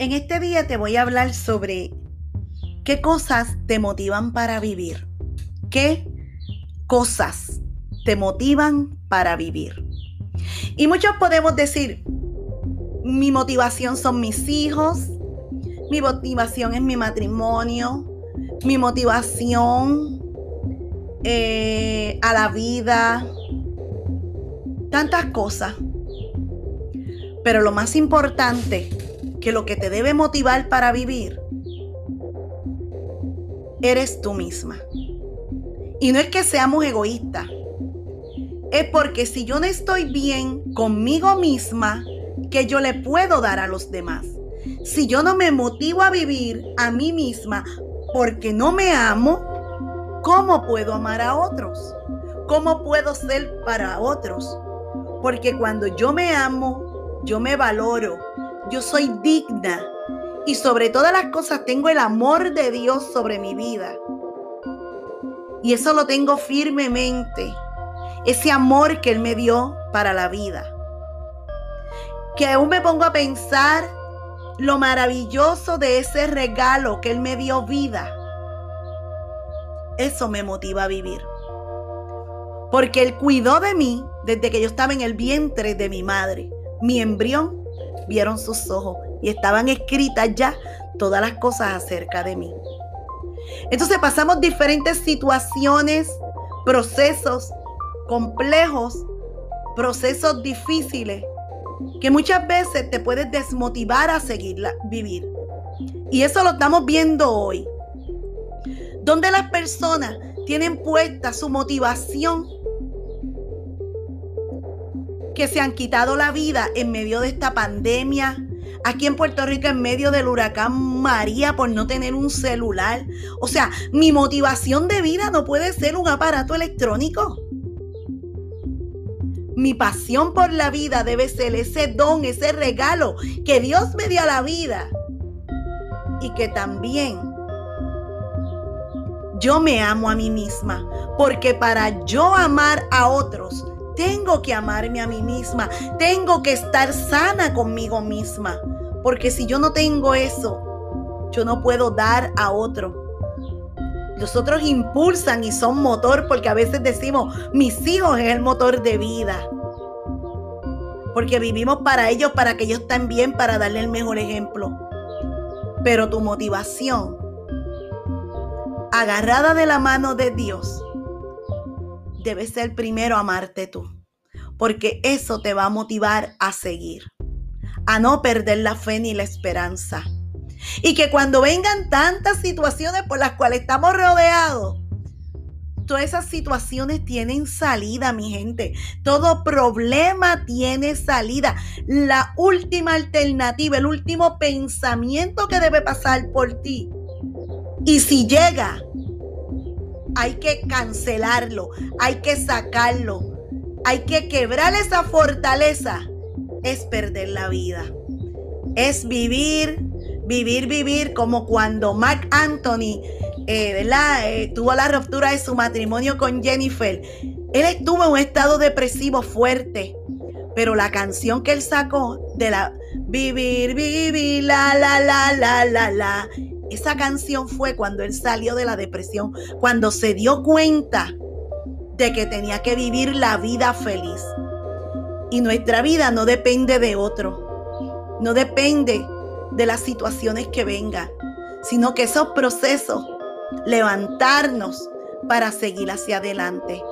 En este día te voy a hablar sobre qué cosas te motivan para vivir. ¿Qué cosas te motivan para vivir? Y muchos podemos decir, mi motivación son mis hijos, mi motivación es mi matrimonio, mi motivación eh, a la vida, tantas cosas. Pero lo más importante que lo que te debe motivar para vivir eres tú misma. Y no es que seamos egoístas, es porque si yo no estoy bien conmigo misma, que yo le puedo dar a los demás. Si yo no me motivo a vivir a mí misma porque no me amo, ¿cómo puedo amar a otros? ¿Cómo puedo ser para otros? Porque cuando yo me amo, yo me valoro, yo soy digna y sobre todas las cosas tengo el amor de Dios sobre mi vida. Y eso lo tengo firmemente, ese amor que Él me dio para la vida. Que aún me pongo a pensar lo maravilloso de ese regalo que Él me dio vida. Eso me motiva a vivir. Porque Él cuidó de mí desde que yo estaba en el vientre de mi madre. Mi embrión vieron sus ojos y estaban escritas ya todas las cosas acerca de mí. Entonces pasamos diferentes situaciones, procesos complejos, procesos difíciles, que muchas veces te puedes desmotivar a seguir vivir. Y eso lo estamos viendo hoy. Donde las personas tienen puesta su motivación que se han quitado la vida en medio de esta pandemia, aquí en Puerto Rico en medio del huracán María por no tener un celular. O sea, mi motivación de vida no puede ser un aparato electrónico. Mi pasión por la vida debe ser ese don, ese regalo que Dios me dio a la vida. Y que también yo me amo a mí misma. Porque para yo amar a otros, tengo que amarme a mí misma. Tengo que estar sana conmigo misma. Porque si yo no tengo eso, yo no puedo dar a otro. Los otros impulsan y son motor porque a veces decimos, mis hijos es el motor de vida. Porque vivimos para ellos, para que ellos estén bien, para darle el mejor ejemplo. Pero tu motivación, agarrada de la mano de Dios, debes ser primero amarte tú, porque eso te va a motivar a seguir, a no perder la fe ni la esperanza. Y que cuando vengan tantas situaciones por las cuales estamos rodeados, todas esas situaciones tienen salida, mi gente. Todo problema tiene salida. La última alternativa, el último pensamiento que debe pasar por ti. Y si llega, hay que cancelarlo, hay que sacarlo, hay que quebrar esa fortaleza. Es perder la vida. Es vivir, vivir, vivir como cuando Mark Anthony eh, eh, tuvo la ruptura de su matrimonio con Jennifer. Él estuvo en un estado depresivo fuerte. Pero la canción que él sacó de la vivir, vivir, la, la, la, la, la, la, esa canción fue cuando él salió de la depresión, cuando se dio cuenta de que tenía que vivir la vida feliz. Y nuestra vida no depende de otro, no depende de las situaciones que vengan, sino que esos procesos, levantarnos para seguir hacia adelante.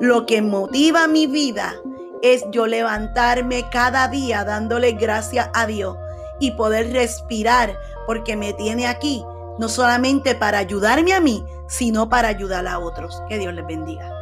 Lo que motiva mi vida es yo levantarme cada día dándole gracias a Dios y poder respirar porque me tiene aquí no solamente para ayudarme a mí, sino para ayudar a otros. Que Dios les bendiga.